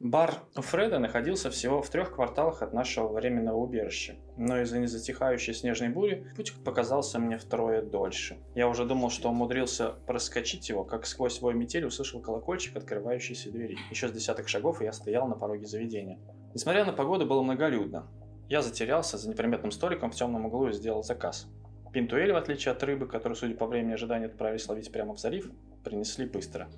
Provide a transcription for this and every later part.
Бар Фреда находился всего в трех кварталах от нашего временного убежища, но из-за незатихающей снежной бури путь показался мне втрое дольше. Я уже думал, что умудрился проскочить его, как сквозь свой метель услышал колокольчик открывающейся двери. Еще с десяток шагов, я стоял на пороге заведения. Несмотря на погоду, было многолюдно. Я затерялся за неприметным столиком в темном углу и сделал заказ. Пинтуэль, в отличие от рыбы, которую, судя по времени ожидания, отправились ловить прямо в залив, принесли быстро.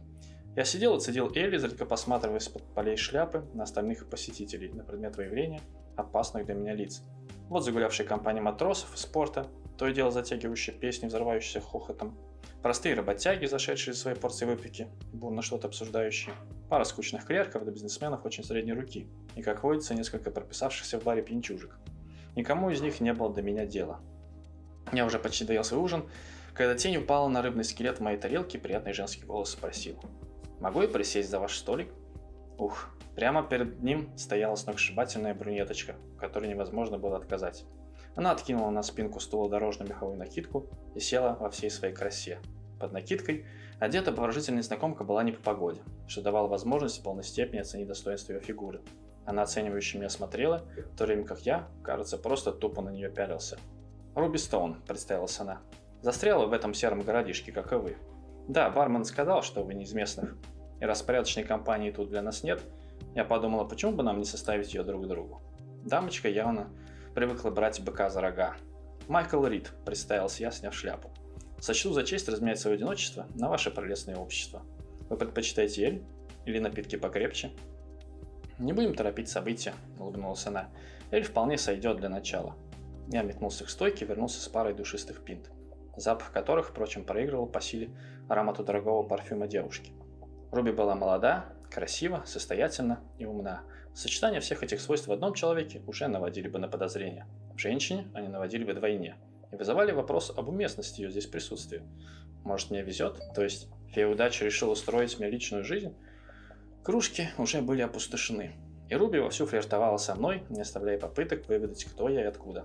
Я сидел и цедил Эль, изредка посматривая из-под полей шляпы на остальных посетителей на предмет выявления опасных для меня лиц. Вот загулявшая компания матросов из спорта, то и дело затягивающая песни, взрывающиеся хохотом. Простые работяги, зашедшие свои порции выпеки, бурно что-то обсуждающие. Пара скучных клерков до бизнесменов очень средней руки. И, как водится, несколько прописавшихся в баре пьянчужек. Никому из них не было до меня дела. Я уже почти доел свой ужин, когда тень упала на рыбный скелет в моей тарелке, приятный женский голос спросил. «Могу я присесть за ваш столик?» Ух, прямо перед ним стояла сногсшибательная брюнеточка, которой невозможно было отказать. Она откинула на спинку стула дорожную меховую накидку и села во всей своей красе. Под накидкой одета обворожительная незнакомка была не по погоде, что давало возможность в полной степени оценить достоинство ее фигуры. Она оценивающе меня смотрела, в то время как я, кажется, просто тупо на нее пялился. «Руби Стоун», — представилась она. «Застряла в этом сером городишке, как и вы. Да, бармен сказал, что вы не из местных, и распорядочной компании тут для нас нет, я подумала, почему бы нам не составить ее друг другу. Дамочка явно привыкла брать быка за рога. Майкл Рид, представился я, сняв шляпу. Сочту за честь разменять свое одиночество на ваше прелестное общество. Вы предпочитаете эль или напитки покрепче? Не будем торопить события, улыбнулась она. Эль вполне сойдет для начала. Я метнулся к стойке и вернулся с парой душистых пинт запах которых, впрочем, проигрывал по силе аромату дорогого парфюма девушки. Руби была молода, красива, состоятельна и умна. Сочетание всех этих свойств в одном человеке уже наводили бы на подозрение. В женщине они наводили бы вдвойне и вызывали вопрос об уместности ее здесь присутствия. Может, мне везет? То есть, фея удачи решил устроить мне личную жизнь? Кружки уже были опустошены. И Руби вовсю флиртовала со мной, не оставляя попыток выведать, кто я и откуда.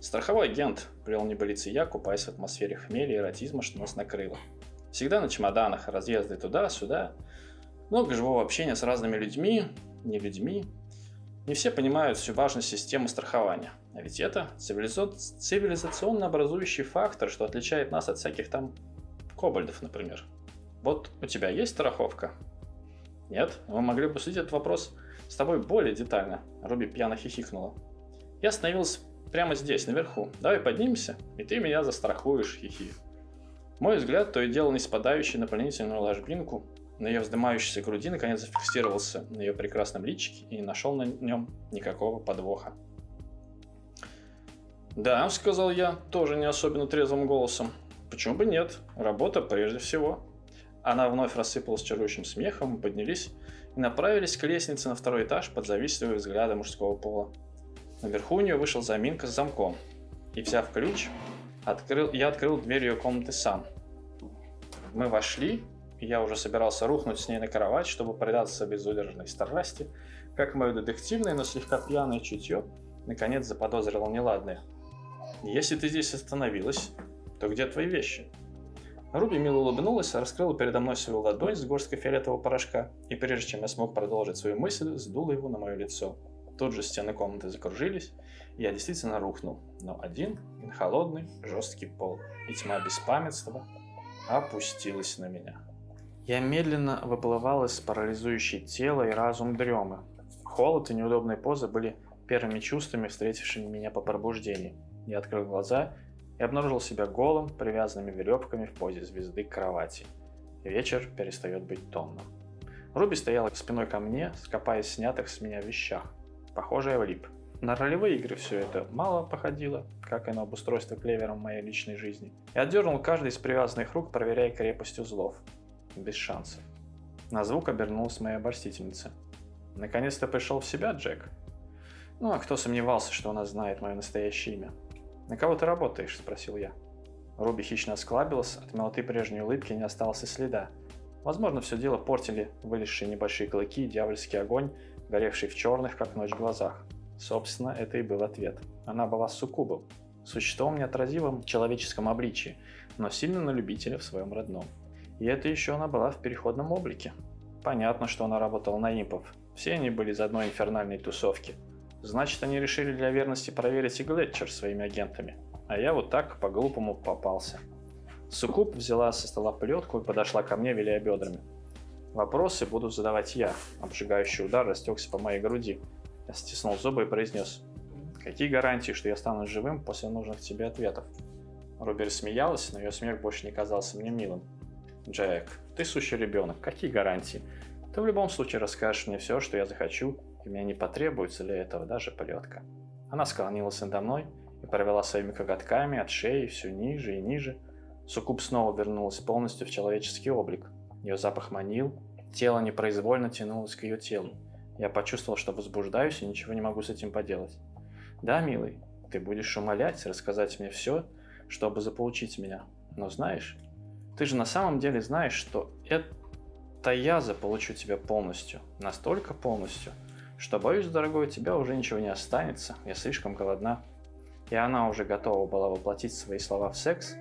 Страховой агент, плел небылицы я, купаясь в атмосфере хмеля и эротизма, что нас накрыло. Всегда на чемоданах, разъезды туда-сюда. Много живого общения с разными людьми, не людьми. Не все понимают всю важность системы страхования. А ведь это цивилизационно образующий фактор, что отличает нас от всяких там кобальдов, например. Вот у тебя есть страховка? Нет? Вы могли бы обсудить этот вопрос с тобой более детально. Руби пьяно хихикнула. Я остановился прямо здесь, наверху. Давай поднимемся, и ты меня застрахуешь, хихи. Мой взгляд, то и дело не спадающий на пленительную ложбинку, на ее вздымающейся груди наконец зафиксировался на ее прекрасном личике и не нашел на нем никакого подвоха. «Да», — сказал я, тоже не особенно трезвым голосом. «Почему бы нет? Работа прежде всего». Она вновь рассыпалась чарующим смехом, поднялись и направились к лестнице на второй этаж под завистливые взгляды мужского пола. Наверху у нее вышел заминка с замком. И взяв ключ, открыл, я открыл дверь ее комнаты сам. Мы вошли, и я уже собирался рухнуть с ней на кровать, чтобы предаться безудержной страсти, как мое детективное, но слегка пьяное чутье наконец заподозрило неладное. «Если ты здесь остановилась, то где твои вещи?» Руби мило улыбнулась, раскрыла передо мной свою ладонь с горсткой фиолетового порошка, и прежде чем я смог продолжить свою мысль, сдула его на мое лицо. Тут же стены комнаты закружились, и я действительно рухнул. Но один, холодный, жесткий пол и тьма беспамятства опустилась на меня. Я медленно выплывал из парализующей тело и разум дремы. Холод и неудобные позы были первыми чувствами, встретившими меня по пробуждении. Я открыл глаза и обнаружил себя голым, привязанными веревками в позе звезды к кровати. Вечер перестает быть томным. Руби стояла спиной ко мне, скопаясь снятых с меня вещах. Похоже, я влип. На ролевые игры все это мало походило, как и на обустройство клевером моей личной жизни. Я отдернул каждый из привязанных рук, проверяя крепость узлов. Без шансов. На звук обернулась моя обольстительница. «Наконец-то пришел в себя, Джек?» «Ну, а кто сомневался, что она знает мое настоящее имя?» «На кого ты работаешь?» – спросил я. Руби хищно осклабилась, от милоты прежней улыбки не осталось и следа. Возможно, все дело портили вылезшие небольшие клыки дьявольский огонь, горевший в черных, как ночь, глазах. Собственно, это и был ответ. Она была суккубом, существом неотразимым в человеческом обличии, но сильно на любителя в своем родном. И это еще она была в переходном облике. Понятно, что она работала на импов, Все они были из одной инфернальной тусовки. Значит, они решили для верности проверить и Глетчер своими агентами. А я вот так по-глупому попался. Сукуб взяла со стола плетку и подошла ко мне, виляя бедрами. Вопросы буду задавать я. Обжигающий удар растекся по моей груди. Я стиснул зубы и произнес. Какие гарантии, что я стану живым после нужных тебе ответов? Роберт смеялась, но ее смех больше не казался мне милым. Джек, ты сущий ребенок, какие гарантии? Ты в любом случае расскажешь мне все, что я захочу, и мне не потребуется для этого даже полетка. Она склонилась надо мной и провела своими коготками от шеи все ниже и ниже. Сукуб снова вернулась полностью в человеческий облик. Ее запах манил, тело непроизвольно тянулось к ее телу. Я почувствовал, что возбуждаюсь и ничего не могу с этим поделать. Да, милый, ты будешь умолять, рассказать мне все, чтобы заполучить меня. Но знаешь, ты же на самом деле знаешь, что это я заполучу тебя полностью. Настолько полностью, что, боюсь, дорогой, у тебя уже ничего не останется. Я слишком голодна. И она уже готова была воплотить свои слова в секс,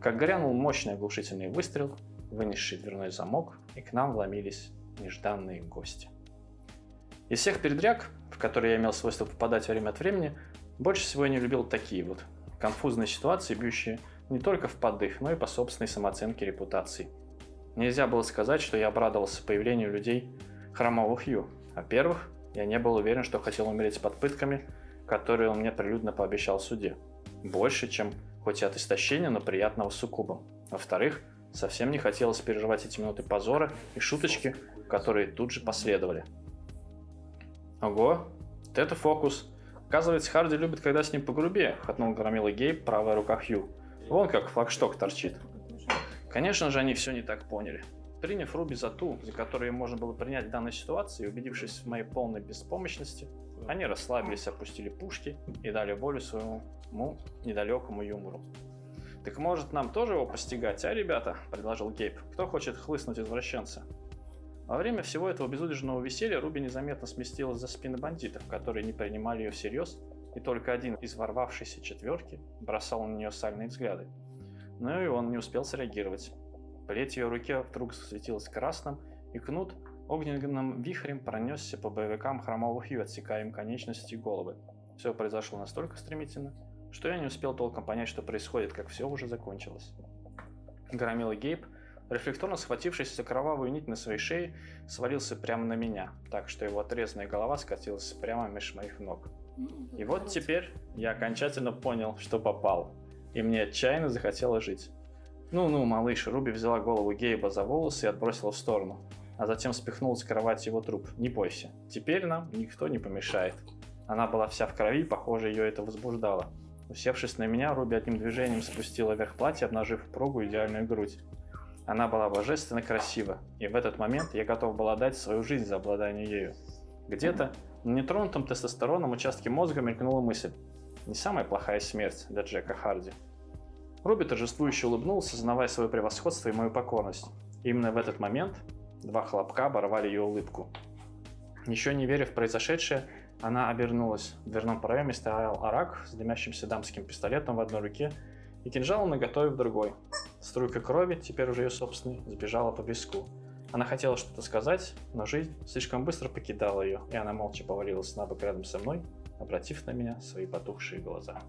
как грянул мощный оглушительный выстрел, вынесший дверной замок, и к нам вломились нежданные гости. Из всех передряг, в которые я имел свойство попадать время от времени, больше всего я не любил такие вот конфузные ситуации, бьющие не только в подых, но и по собственной самооценке репутации. Нельзя было сказать, что я обрадовался появлению людей хромовых Ю. Во-первых, я не был уверен, что хотел умереть под пытками, которые он мне прилюдно пообещал в суде. Больше, чем хоть и от истощения, но приятного суккубом. Во-вторых, совсем не хотелось переживать эти минуты позора и шуточки, которые тут же последовали. Ого, вот это фокус. Оказывается, Харди любит, когда с ним погрубее, хотнул громила Гейб, правая рука Хью. Вон как флагшток торчит. Конечно же, они все не так поняли. Приняв Руби за ту, за которую можно было принять в данной ситуации, убедившись в моей полной беспомощности, они расслабились, опустили пушки и дали волю своему недалекому юмору. «Так может нам тоже его постигать, а, ребята?» – предложил Гейб. «Кто хочет хлыстнуть извращенца?» Во время всего этого безудержного веселья Руби незаметно сместилась за спины бандитов, которые не принимали ее всерьез и только один из ворвавшейся четверки бросал на нее сальные взгляды. Но и он не успел среагировать. Плеть ее руке вдруг светилась красным, и кнут огненным вихрем пронесся по боевикам хромовых Ю, отсекая им конечности и головы. Все произошло настолько стремительно, что я не успел толком понять, что происходит, как все уже закончилось. Громила Гейб, рефлекторно схватившись за кровавую нить на своей шее, свалился прямо на меня, так что его отрезанная голова скатилась прямо меж моих ног. И вот теперь я окончательно понял, что попал. И мне отчаянно захотелось жить. Ну-ну, малыш, Руби взяла голову Гейба за волосы и отбросила в сторону. А затем спихнула с кровати его труп. Не бойся, теперь нам никто не помешает. Она была вся в крови, похоже, ее это возбуждало. Усевшись на меня, Руби одним движением спустила вверх платье, обнажив прогу идеальную грудь. Она была божественно красива, и в этот момент я готов был отдать свою жизнь за обладание ею. Где-то на нетронутом тестостероном участке мозга мелькнула мысль. Не самая плохая смерть для Джека Харди. Руби торжествующе улыбнулся, сознавая свое превосходство и мою покорность. И именно в этот момент два хлопка оборвали ее улыбку. Еще не веря в произошедшее, она обернулась. В дверном проеме стоял Арак с дымящимся дамским пистолетом в одной руке и кинжалом наготове в другой. Струйка крови, теперь уже ее собственной, сбежала по виску. Она хотела что-то сказать, но жизнь слишком быстро покидала ее, и она молча повалилась на бок рядом со мной, обратив на меня свои потухшие глаза.